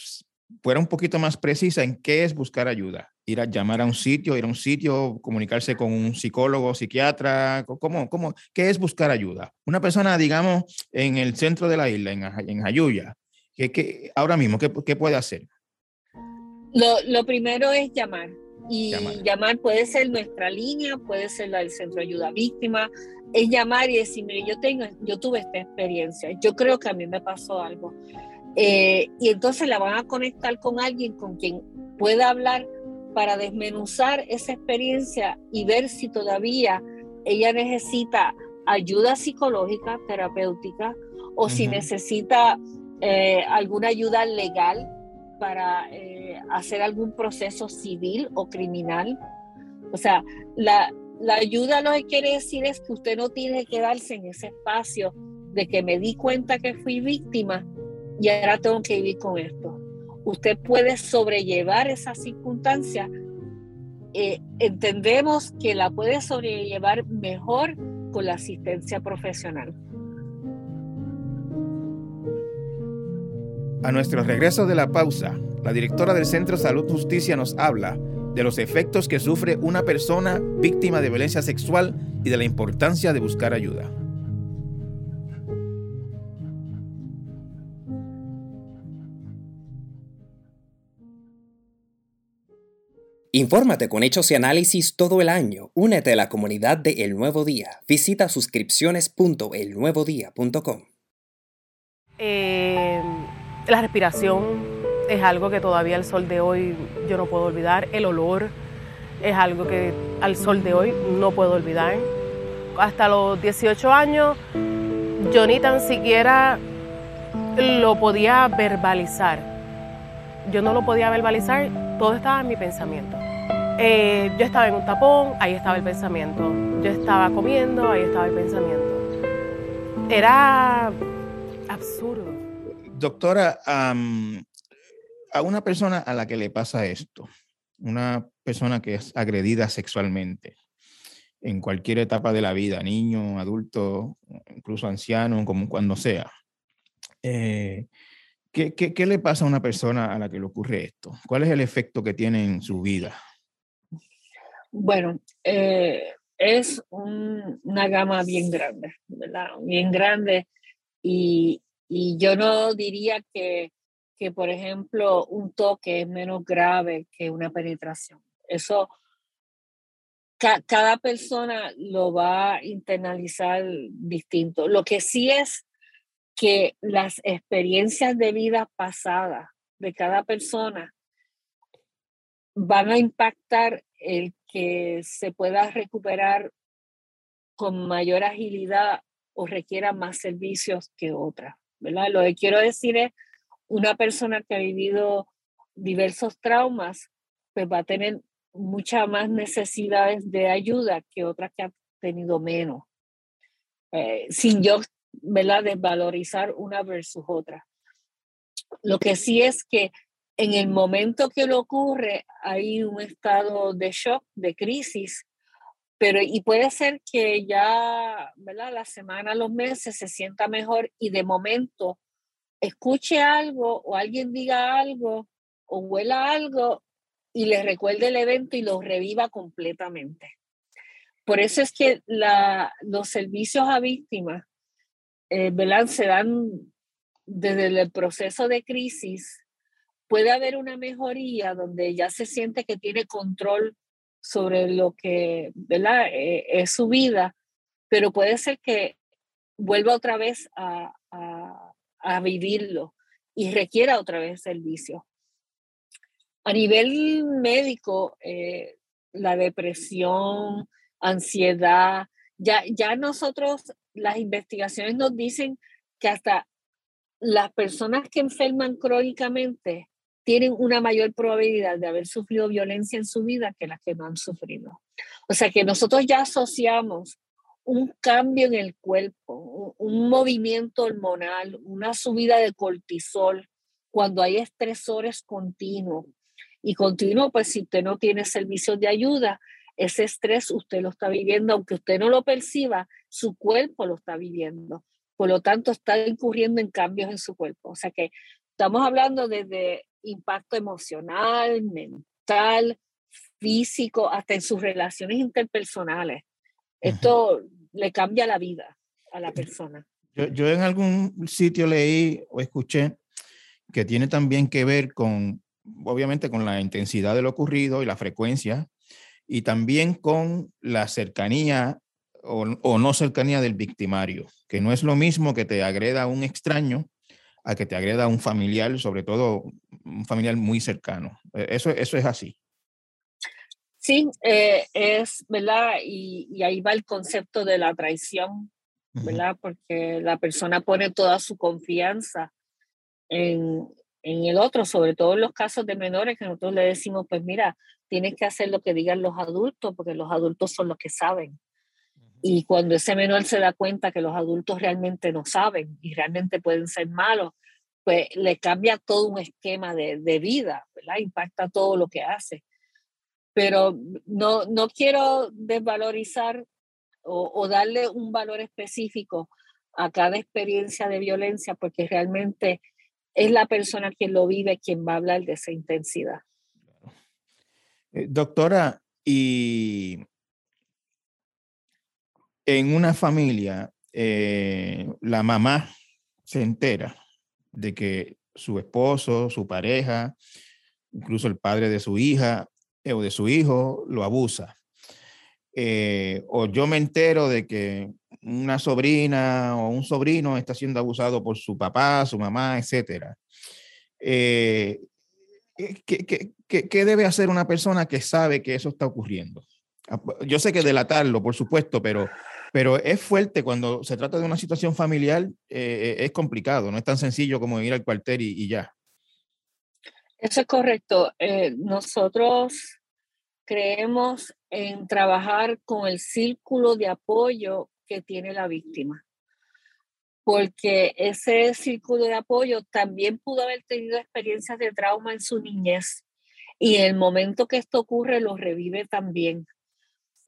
fuera un poquito más precisa en qué es buscar ayuda. Ir a llamar a un sitio, ir a un sitio, comunicarse con un psicólogo, psiquiatra. ¿Cómo, cómo, ¿Qué es buscar ayuda? Una persona, digamos, en el centro de la isla, en, en Ayuya, que, ahora mismo, ¿qué, ¿qué, puede hacer? Lo, lo primero es llamar. Y llamar. puede ser nuestra línea, puede ser la del centro de ayuda víctima, es llamar y decir, mire, yo, tengo, yo tuve esta experiencia, yo creo que a mí me pasó algo. Eh, y entonces la van a conectar con alguien con quien pueda hablar para desmenuzar esa experiencia y ver si todavía ella necesita ayuda psicológica, terapéutica, o si necesita eh, alguna ayuda legal para eh, hacer algún proceso civil o criminal. O sea, la, la ayuda lo que quiere decir es que usted no tiene que quedarse en ese espacio de que me di cuenta que fui víctima y ahora tengo que vivir con esto. Usted puede sobrellevar esa circunstancia. Eh, entendemos que la puede sobrellevar mejor con la asistencia profesional. A nuestro regreso de la pausa, la directora del Centro Salud Justicia nos habla de los efectos que sufre una persona víctima de violencia sexual y de la importancia de buscar ayuda. Infórmate con hechos y análisis todo el año. Únete a la comunidad de El Nuevo Día. Visita suscripciones.elnuevodía.com. Eh la respiración es algo que todavía al sol de hoy yo no puedo olvidar. El olor es algo que al sol de hoy no puedo olvidar. Hasta los 18 años yo ni tan siquiera lo podía verbalizar. Yo no lo podía verbalizar, todo estaba en mi pensamiento. Eh, yo estaba en un tapón, ahí estaba el pensamiento. Yo estaba comiendo, ahí estaba el pensamiento. Era absurdo. Doctora, a una persona a la que le pasa esto, una persona que es agredida sexualmente en cualquier etapa de la vida, niño, adulto, incluso anciano, como cuando sea, eh, ¿qué, le pasa a una persona a la que le ocurre esto? ¿Cuál es el efecto que tiene en su vida? Bueno, eh, es una gama bien grande, ¿verdad? Bien grande y, y yo no diría que, que, por ejemplo, un toque es menos grave que una penetración. Eso, cada persona lo va a internalizar distinto. Lo que sí es que las experiencias de vida pasadas de cada persona van a impactar el que se pueda recuperar con mayor agilidad o requiera más servicios que otra. Lo que quiero decir es, una persona que ha vivido diversos traumas, pues va a tener muchas más necesidades de ayuda que otras que ha tenido menos. Eh, sin yo, ¿verdad?, desvalorizar una versus otra. Lo que sí es que en el momento que lo ocurre hay un estado de shock, de crisis, pero y puede ser que ya, ¿verdad? La semana, los meses se sienta mejor y de momento escuche algo o alguien diga algo o huela algo y le recuerde el evento y lo reviva completamente. Por eso es que los servicios a víctimas, eh. Se dan desde el proceso de crisis. Puede haber una mejoría donde ya se siente que tiene control sobre lo que ¿verdad? Eh, es su vida, pero puede ser que vuelva otra vez a, vivirlo y requiera otra vez servicio. A nivel médico, eh, la depresión, ansiedad, ya, ya nosotros, las investigaciones nos dicen que hasta las personas que enferman crónicamente tienen una mayor probabilidad de haber sufrido violencia en su vida que las que no han sufrido. O sea que nosotros ya asociamos un cambio en el cuerpo, un movimiento hormonal, una subida de cortisol cuando hay estresores continuos. Y continuo, pues si usted no tiene servicios de ayuda, ese estrés usted lo está viviendo, aunque usted no lo perciba, su cuerpo lo está viviendo. Por lo tanto, está incurriendo en cambios en su cuerpo. O sea que estamos hablando desde impacto emocional, mental, físico, hasta en sus relaciones interpersonales. Esto le cambia la vida a la persona. Yo, yo, en algún sitio leí o escuché que tiene también que ver con, obviamente, con la intensidad de lo ocurrido y la frecuencia, y también con la cercanía o, o no cercanía del victimario, que no es lo mismo que te agreda un extraño a que te agreda un familiar, sobre todo un familiar muy cercano. E, eso, eso es así. Sí, eh, es verdad, y, ahí va el concepto de la traición, ¿verdad? Porque la persona pone toda su confianza en, en el otro, sobre todo en los casos de menores que nosotros le decimos, pues mira, tienes que hacer lo que digan los adultos, porque los adultos son los que saben. Y cuando ese menor se da cuenta que los adultos realmente no saben y realmente pueden ser malos, pues le cambia todo un esquema de, de vida, ¿verdad? Impacta todo lo que hace. Pero no, no quiero desvalorizar o, darle un valor específico a cada experiencia de violencia, porque realmente es la persona quien lo vive quien va a hablar de esa intensidad. Eh, doctora, y en una familia, eh, la mamá se entera de que su esposo, su pareja, incluso el padre de su hija o de su hijo lo abusa. Eh, o yo me entero de que una sobrina o un sobrino está siendo abusado por su papá, su mamá, etc. ¿qué, qué, debe hacer una persona que sabe que eso está ocurriendo? Ah, yo sé que delatarlo, por supuesto, pero pero es fuerte cuando se trata de una situación familiar, eh, es complicado, no es tan sencillo como ir al cuartel y, ya. Eso es correcto. Eh, nosotros creemos en trabajar con el círculo de apoyo que tiene la víctima, porque ese círculo de apoyo también pudo haber tenido experiencias de trauma en su niñez y el momento que esto ocurre lo revive también.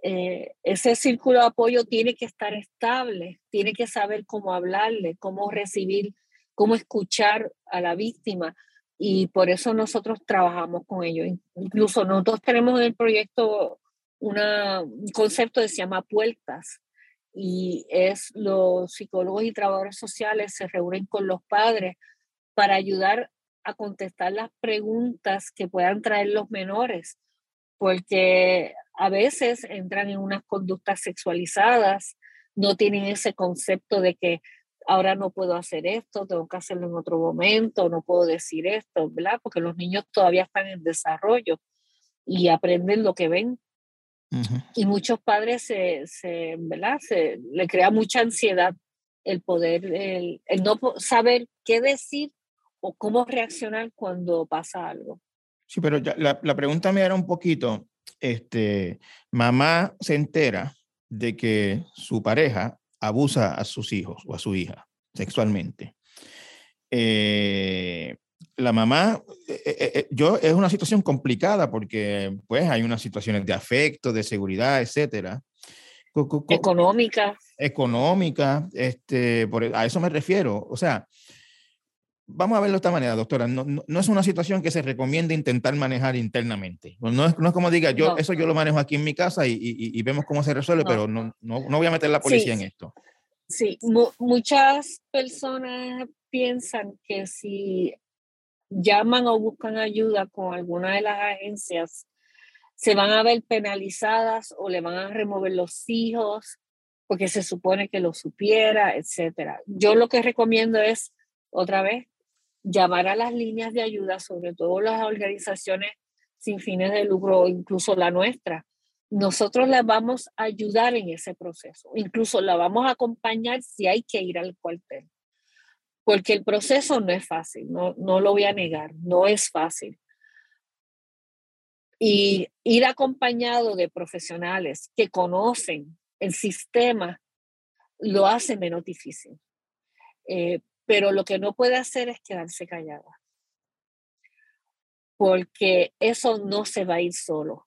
Eh, ese círculo de apoyo tiene que estar estable, tiene que saber cómo hablarle, cómo recibir, cómo escuchar a la víctima. Y por eso nosotros trabajamos con ellos. Incluso nosotros tenemos en el proyecto una, un concepto que se llama puertas. Y es los psicólogos y trabajadores sociales se reúnen con los padres para ayudar a contestar las preguntas que puedan traer los menores porque a veces entran en unas conductas sexualizadas, no tienen ese concepto de que ahora no puedo hacer esto, tengo que hacerlo en otro momento, no puedo decir esto, ¿verdad? Porque los niños todavía están en desarrollo y aprenden lo que ven. Y muchos padres se, se, ¿verdad? Se, le crea mucha ansiedad el poder, el, el no saber qué decir o cómo reaccionar cuando pasa algo. Sí, pero la, la, pregunta me era un poquito, este, mamá se entera de que su pareja abusa a sus hijos o a su hija sexualmente. Eh, la mamá, eh, eh, yo, es una situación complicada porque pues hay unas situaciones de afecto, de seguridad, etcétera. Económica. Económica, este, por, a eso me refiero. O sea, vamos a verlo de esta manera, doctora. No, no, es una situación que se recomiende intentar manejar internamente. No es, no es como diga, yo eso yo lo manejo aquí en mi casa y, y, vemos cómo se resuelve, pero no, no, no, voy a meter la policía en esto. Sí, muchas personas piensan que si llaman o buscan ayuda con alguna de las agencias, se van a ver penalizadas o le van a remover los hijos porque se supone que lo supiera, etcétera. Yo lo que recomiendo es, otra vez, llamar a las líneas de ayuda, sobre todo las organizaciones sin fines de lucro, incluso la nuestra. Nosotros la vamos a ayudar en ese proceso, incluso la vamos a acompañar si hay que ir al cuartel, porque el proceso no es fácil, no, no lo voy a negar, no es fácil. Y ir acompañado de profesionales que conocen el sistema lo hace menos difícil. Eh, pero lo que no puede hacer es quedarse callada, porque eso no se va a ir solo.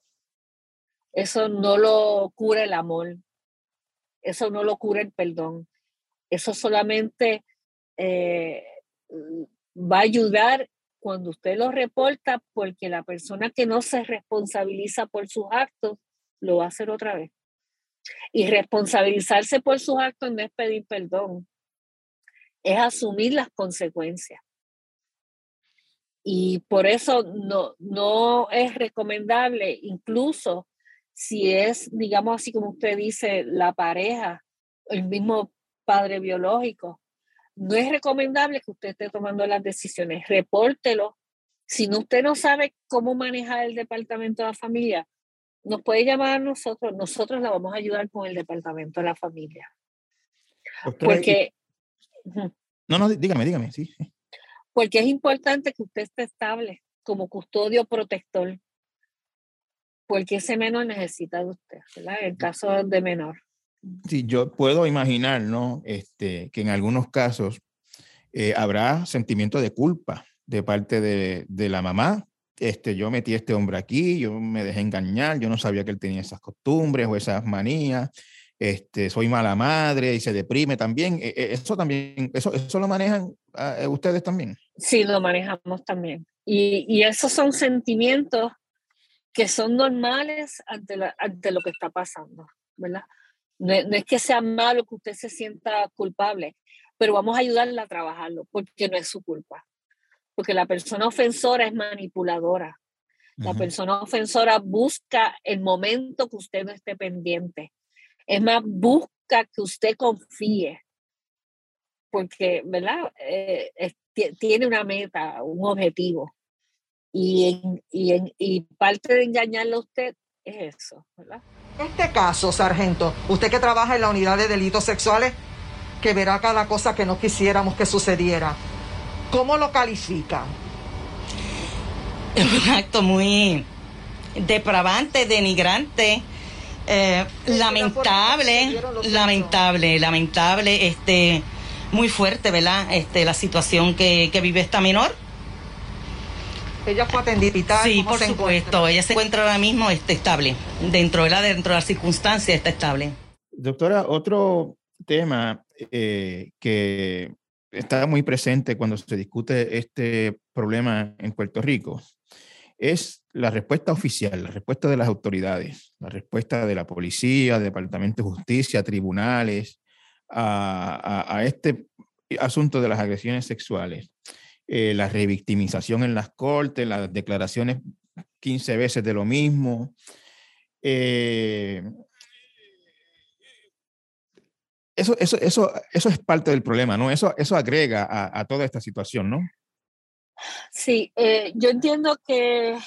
Eso no lo cura el amor, eso no lo cura el perdón, eso solamente eh, va a ayudar cuando usted lo reporta porque la persona que no se responsabiliza por sus actos lo va a hacer otra vez. Y responsabilizarse por sus actos no es pedir perdón, es asumir las consecuencias. Y por eso no, no es recomendable, incluso si es, digamos así como usted dice, la pareja, el mismo padre biológico, no es recomendable que usted esté tomando las decisiones. Repórtelo. Si no, usted no sabe cómo manejar el departamento de la familia, nos puede llamar a nosotros. Nosotros la vamos a ayudar con el departamento de la familia. porque... No, no, dígame, dígame, sí. Porque es importante que usted esté estable como custodio protector, porque ese menor necesita de usted, ¿verdad? En caso de menor. Sí, yo puedo imaginar, ¿no? Este, que en algunos casos eh, habrá sentimiento de culpa de parte de, de, la mamá. Este, yo metí a este hombre aquí, yo me dejé engañar, yo no sabía que él tenía esas costumbres o esas manías. Este, soy mala madre y se deprime también. E, e, eso también, eso, eso lo manejan eh, ustedes también. Sí, lo manejamos también. Y, y esos son sentimientos que son normales ante, la, ante lo que está pasando, ¿verdad? No, es que sea malo que usted se sienta culpable, pero vamos a ayudarle a trabajarlo porque no es su culpa. Porque la persona ofensora es manipuladora. La persona ofensora busca el momento que usted no esté pendiente. Es más, busca que usted confíe. Porque, ¿verdad? Eh, tiene una meta, un objetivo. Y, y, y parte de engañarle a usted es eso, ¿verdad? Este caso, sargento, usted que trabaja en la unidad de delitos sexuales, que verá cada cosa que no quisiéramos que sucediera, ¿cómo lo califica? Es un acto muy depravante, denigrante, eh, lamentable, lamentable, lamentable, este, muy fuerte, ¿verdad? Este, la situación que, que vive esta menor ella fue atendida Sí, por supuesto. Ella se encuentra ahora mismo este, estable. Dentro de, la, dentro de las circunstancias está estable. Doctora, otro tema eh, que está muy presente cuando se discute este problema en Puerto Rico es la respuesta oficial, la respuesta de las autoridades, la respuesta de la policía, Departamento de Justicia, tribunales, a, a este asunto de las agresiones sexuales. Eh, la revictimización en las cortes, las declaraciones 15 veces de lo mismo. Eh, eso, eso, eso, eso es parte del problema, ¿no? Eso, eso agrega a, toda esta situación, ¿no? Sí, eh, yo entiendo que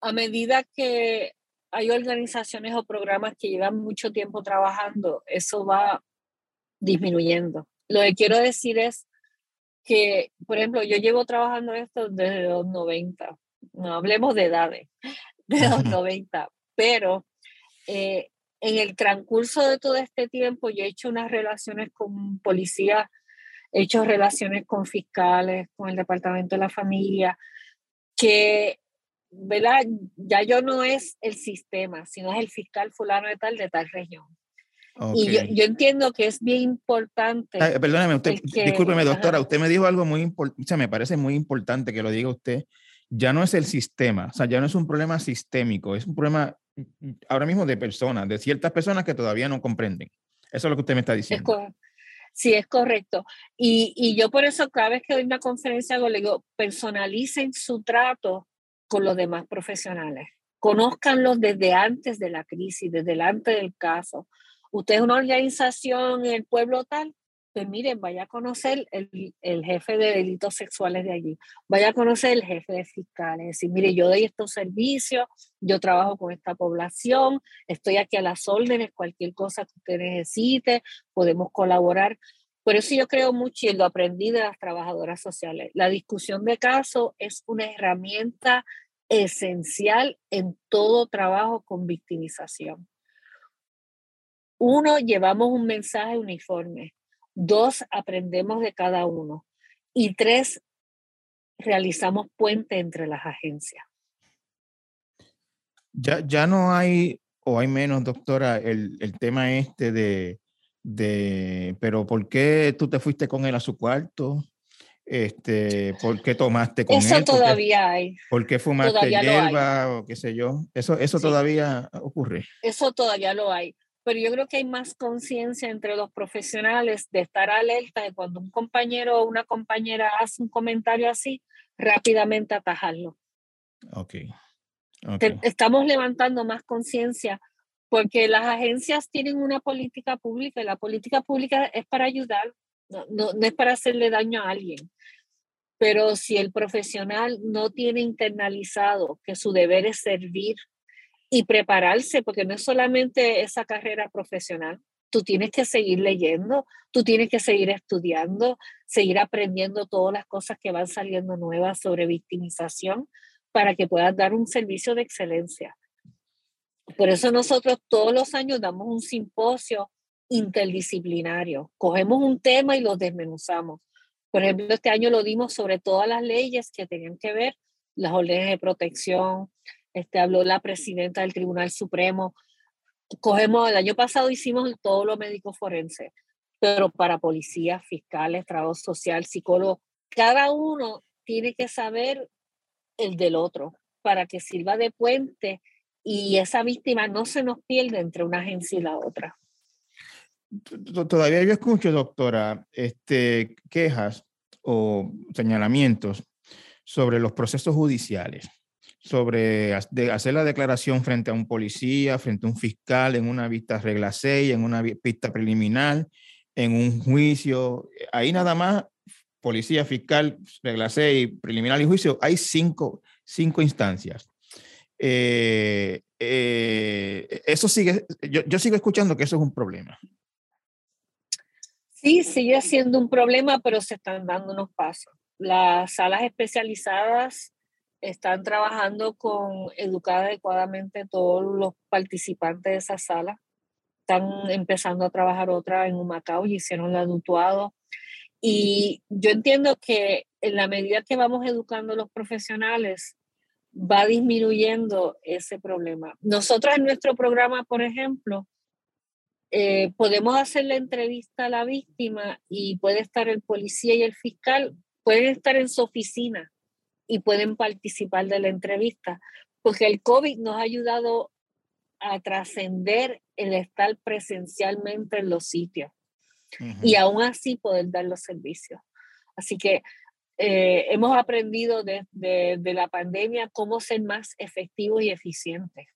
a medida que hay organizaciones o programas que llevan mucho tiempo trabajando, eso va disminuyendo. Lo que quiero decir es que, por ejemplo, yo llevo trabajando esto desde los 90, no hablemos de edades, *laughs* de los *laughs* 90, pero eh, en el transcurso de todo este tiempo yo he hecho unas relaciones con policías, he hecho relaciones con fiscales, con el Departamento de la Familia, que, ¿verdad? Ya yo no es el sistema, sino es el fiscal fulano de tal, de tal región. Y yo, entiendo que es bien importante. perdóneme, usted, discúlpeme, doctora, usted me dijo algo muy importante, o sea, me parece muy importante que lo diga usted. Ya no es el sistema, o sea, ya no es un problema sistémico, es un problema ahora mismo de personas, de ciertas personas que todavía no comprenden. Eso es lo que usted me está diciendo. sí, es correcto. Y, y, yo por eso cada vez que doy una conferencia le digo, personalicen su trato con los demás profesionales. Conózcanlos desde antes de la crisis, desde antes del caso usted es una organización en el pueblo tal, pues miren, vaya a conocer el, el, jefe de delitos sexuales de allí, vaya a conocer el jefe de fiscales, decir, mire, yo doy estos servicios, yo trabajo con esta población, estoy aquí a las órdenes, cualquier cosa que usted necesite, podemos colaborar. Por eso yo creo mucho y lo aprendí de las trabajadoras sociales. La discusión de caso es una herramienta esencial en todo trabajo con victimización. Uno, llevamos un mensaje uniforme. Dos, aprendemos de cada uno. Y tres, realizamos puente entre las agencias. Ya, ya no hay, o hay menos, doctora, el, el tema este de, de, pero ¿por qué tú te fuiste con él a su cuarto? Este, ¿Por qué tomaste con eso él? todavía hay. ¿Por qué fumaste hierba o qué sé yo? Eso, eso todavía ocurre. Eso todavía lo hay pero yo creo que hay más conciencia entre los profesionales de estar alerta de cuando un compañero o una compañera hace un comentario así, rápidamente atajarlo. Ok. okay. Estamos levantando más conciencia porque las agencias tienen una política pública y la política pública es para ayudar, no, no, no es para hacerle daño a alguien. Pero si el profesional no tiene internalizado que su deber es servir y prepararse, porque no es solamente esa carrera profesional, tú tienes que seguir leyendo, tú tienes que seguir estudiando, seguir aprendiendo todas las cosas que van saliendo nuevas sobre victimización para que puedas dar un servicio de excelencia. Por eso nosotros todos los años damos un simposio interdisciplinario. Cogemos un tema y lo desmenuzamos. Por ejemplo, este año lo dimos sobre todas las leyes que tenían que ver, las órdenes de protección, este, habló la presidenta del Tribunal Supremo. Cogemos, el año pasado hicimos todo lo médico forense, pero para policías, fiscales, trabajo social, psicólogos, cada uno tiene que saber el del otro para que sirva de puente y esa víctima no se nos pierde entre una agencia y la otra. Todavía yo escucho, doctora, este, quejas o señalamientos sobre los procesos judiciales, sobre hacer la declaración frente a un policía, frente a un fiscal, en una vista regla 6, en una vista preliminar, en un juicio. Ahí nada más, policía, fiscal, regla 6, preliminar y juicio, hay cinco, cinco instancias. Eh, eh, eso sigue, yo, yo sigo escuchando que eso es un problema. Sí, sigue siendo un problema, pero se están dando unos pasos. Las salas especializadas están trabajando con educar adecuadamente todos los participantes de esa sala. Están empezando a trabajar otra en Humacao y hicieron la dutuado. Y yo entiendo que en la medida que vamos educando a los profesionales, va disminuyendo ese problema. Nosotros en nuestro programa, por ejemplo, eh, podemos hacer la entrevista a la víctima y puede estar el policía y el fiscal, pueden estar en su oficina y pueden participar de la entrevista, porque el COVID nos ha ayudado a trascender el estar presencialmente en los sitios y aún así poder dar los servicios. Así que eh, hemos aprendido desde de, de la pandemia cómo ser más efectivos y eficientes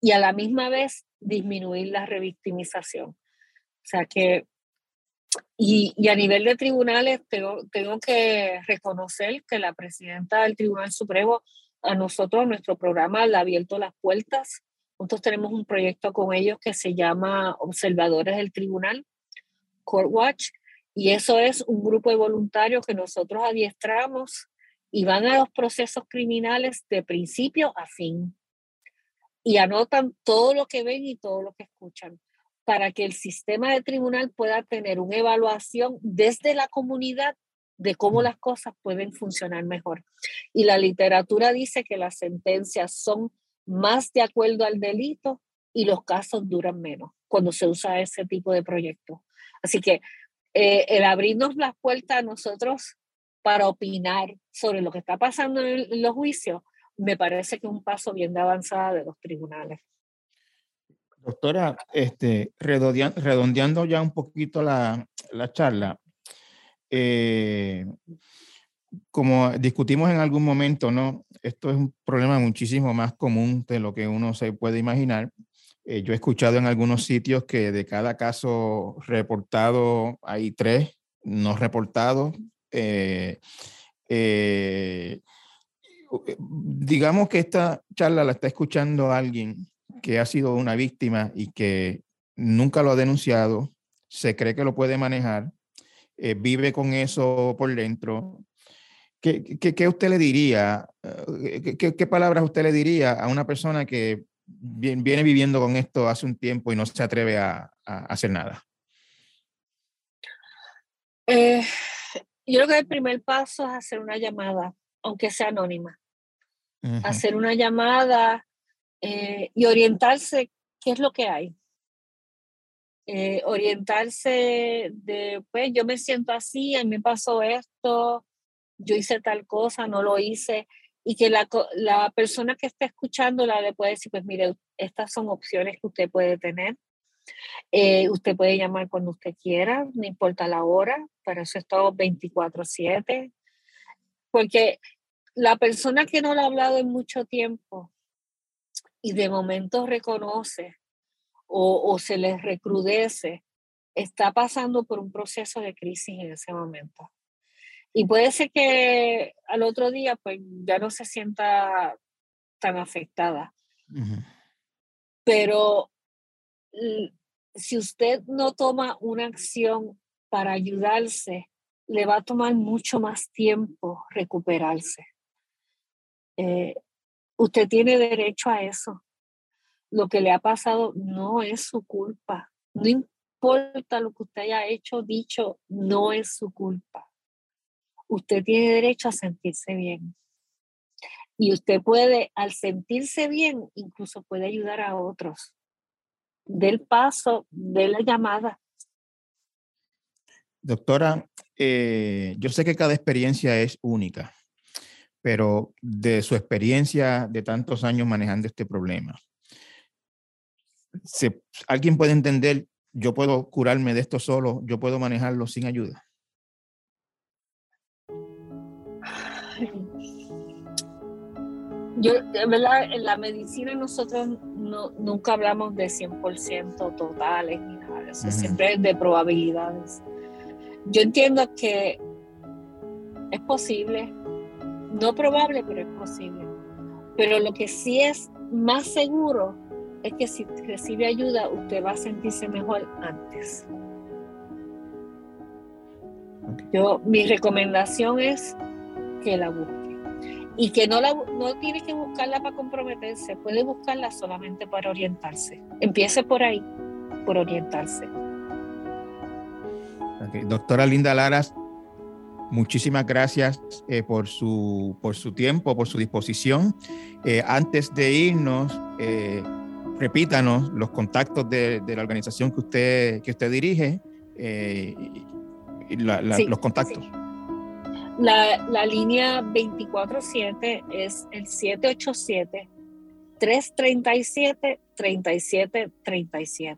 y a la misma vez disminuir la revictimización. O sea que, y, y a nivel de tribunales, tengo, tengo que reconocer que la presidenta del Tribunal Supremo a nosotros, a nuestro programa, le ha abierto las puertas. Nosotros tenemos un proyecto con ellos que se llama Observadores del Tribunal, Court Watch, y eso es un grupo de voluntarios que nosotros adiestramos y van a los procesos criminales de principio a fin y anotan todo lo que ven y todo lo que escuchan para que el sistema de tribunal pueda tener una evaluación desde la comunidad de cómo las cosas pueden funcionar mejor. Y la literatura dice que las sentencias son más de acuerdo al delito y los casos duran menos cuando se usa ese tipo de proyecto. Así que eh, el abrirnos las puertas a nosotros para opinar sobre lo que está pasando en los juicios me parece que es un paso bien de avanzada de los tribunales. Doctora, este, redondeando ya un poquito la, la charla, eh, como discutimos en algún momento, ¿no? Esto es un problema muchísimo más común de lo que uno se puede imaginar. Eh, yo he escuchado en algunos sitios que de cada caso reportado hay tres no reportados. Eh, eh, digamos que esta charla la está escuchando alguien que ha sido una víctima y que nunca lo ha denunciado, se cree que lo puede manejar, vive con eso por dentro. ¿Qué, qué, usted le diría? ¿Qué, ¿Qué, palabras usted le diría a una persona que viene viviendo con esto hace un tiempo y no se atreve a, hacer nada? yo creo que el primer paso es hacer una llamada, aunque sea anónima hacer una llamada eh, y orientarse qué es lo que hay. Eh, orientarse de, pues yo me siento así, a mí me pasó esto, yo hice tal cosa, no lo hice, y que la, la persona que está escuchando la le puede decir, pues mire, estas son opciones que usted puede tener. Eh, usted puede llamar cuando usted quiera, no importa la hora, para eso es todo 24/7, porque la persona que no lo ha hablado en mucho tiempo y de momento reconoce o, se les recrudece, está pasando por un proceso de crisis en ese momento. Y puede ser que al otro día pues ya no se sienta tan afectada. Pero si usted no toma una acción para ayudarse, le va a tomar mucho más tiempo recuperarse. Eh, usted tiene derecho a eso. Lo que le ha pasado no es su culpa. No importa lo que usted haya hecho, dicho, no es su culpa. Usted tiene derecho a sentirse bien. Y usted puede, al sentirse bien, incluso puede ayudar a otros. Del paso, de la llamada. Doctora, eh, yo sé que cada experiencia es única, pero de su experiencia de tantos años manejando este problema, ¿alguien puede entender, yo puedo curarme de esto solo, yo puedo manejarlo sin ayuda? Yo, verdad, en la medicina nosotros no, nunca hablamos de 100% totales ni nada de eso, siempre es de probabilidades. Yo entiendo que es posible, no probable, pero es posible. Pero lo que sí es más seguro es que si recibe ayuda, usted va a sentirse mejor antes. Yo, mi recomendación es que la busque. Y que no, la, no tiene que buscarla para comprometerse, puede buscarla solamente para orientarse. Empiece por ahí, por orientarse. Doctora Linda Laras, muchísimas gracias eh, por, su, por su tiempo, por su disposición. Eh, antes de irnos, eh, repítanos los contactos de, la organización que usted, que usted dirige y los contactos. La, la, línea 24-7 es el 787-337-3737.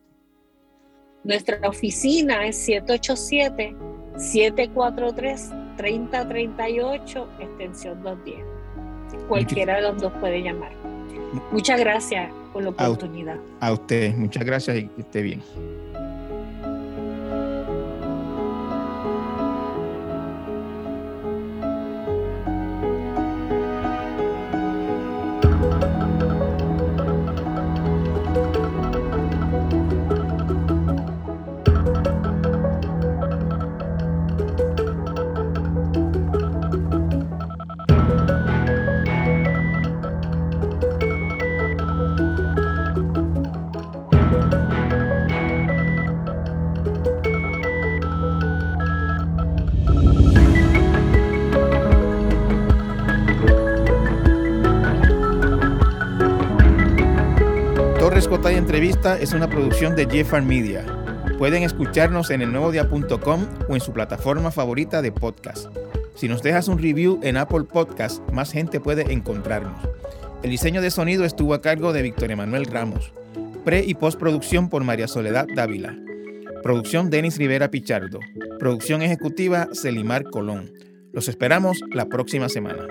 Nuestra oficina es 787-743-3038, extensión 210. Cualquiera de los dos puede llamar. Muchas gracias por la oportunidad. A, usted, muchas gracias y que esté bien. Entrevista es una producción de Jeffar Media. Pueden escucharnos en el elnuevodia.com o en su plataforma favorita de podcast. Si nos dejas un review en Apple Podcast, más gente puede encontrarnos. El diseño de sonido estuvo a cargo de Víctor Emanuel Ramos. Pre y postproducción por María Soledad Dávila. Producción Denis Rivera Pichardo. Producción ejecutiva Celimar Colón. Los esperamos la próxima semana.